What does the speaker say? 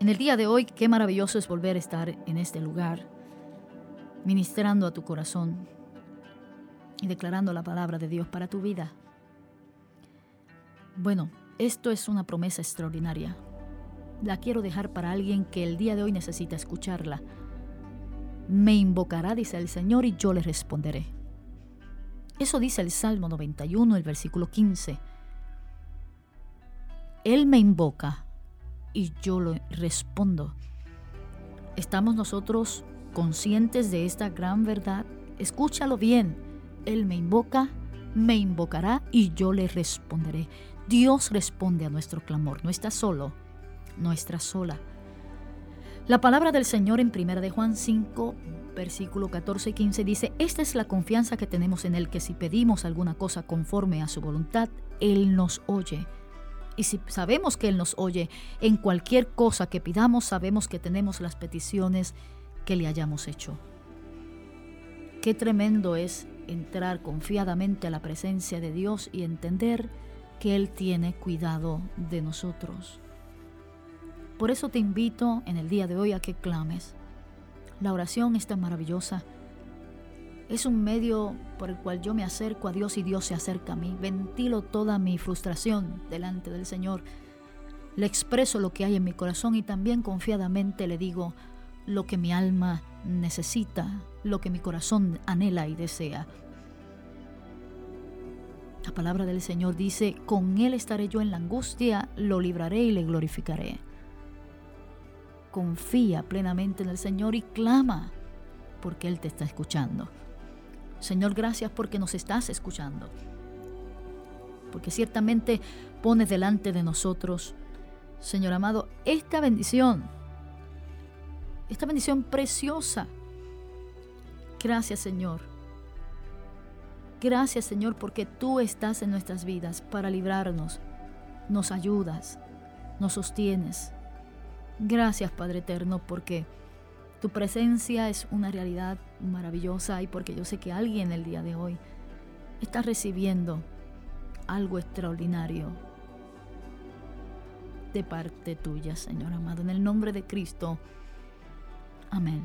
En el día de hoy, qué maravilloso es volver a estar en este lugar, ministrando a tu corazón y declarando la palabra de Dios para tu vida. Bueno, esto es una promesa extraordinaria. La quiero dejar para alguien que el día de hoy necesita escucharla. Me invocará, dice el Señor, y yo le responderé. Eso dice el Salmo 91, el versículo 15. Él me invoca y yo le respondo. ¿Estamos nosotros conscientes de esta gran verdad? Escúchalo bien. Él me invoca, me invocará y yo le responderé. Dios responde a nuestro clamor. No está solo, no está sola. La palabra del Señor en 1 de Juan 5, versículo 14 y 15 dice, esta es la confianza que tenemos en Él, que si pedimos alguna cosa conforme a su voluntad, Él nos oye. Y si sabemos que Él nos oye, en cualquier cosa que pidamos, sabemos que tenemos las peticiones que le hayamos hecho. Qué tremendo es entrar confiadamente a la presencia de Dios y entender que Él tiene cuidado de nosotros. Por eso te invito en el día de hoy a que clames. La oración es tan maravillosa es un medio por el cual yo me acerco a Dios y Dios se acerca a mí. Ventilo toda mi frustración delante del Señor. Le expreso lo que hay en mi corazón y también confiadamente le digo lo que mi alma necesita, lo que mi corazón anhela y desea. La palabra del Señor dice, con Él estaré yo en la angustia, lo libraré y le glorificaré. Confía plenamente en el Señor y clama, porque Él te está escuchando. Señor, gracias porque nos estás escuchando. Porque ciertamente pones delante de nosotros, Señor amado, esta bendición. Esta bendición preciosa. Gracias, Señor. Gracias, Señor, porque tú estás en nuestras vidas para librarnos. Nos ayudas, nos sostienes. Gracias, Padre Eterno, porque tu presencia es una realidad maravillosa y porque yo sé que alguien el día de hoy está recibiendo algo extraordinario de parte tuya, Señor amado. En el nombre de Cristo. Amén.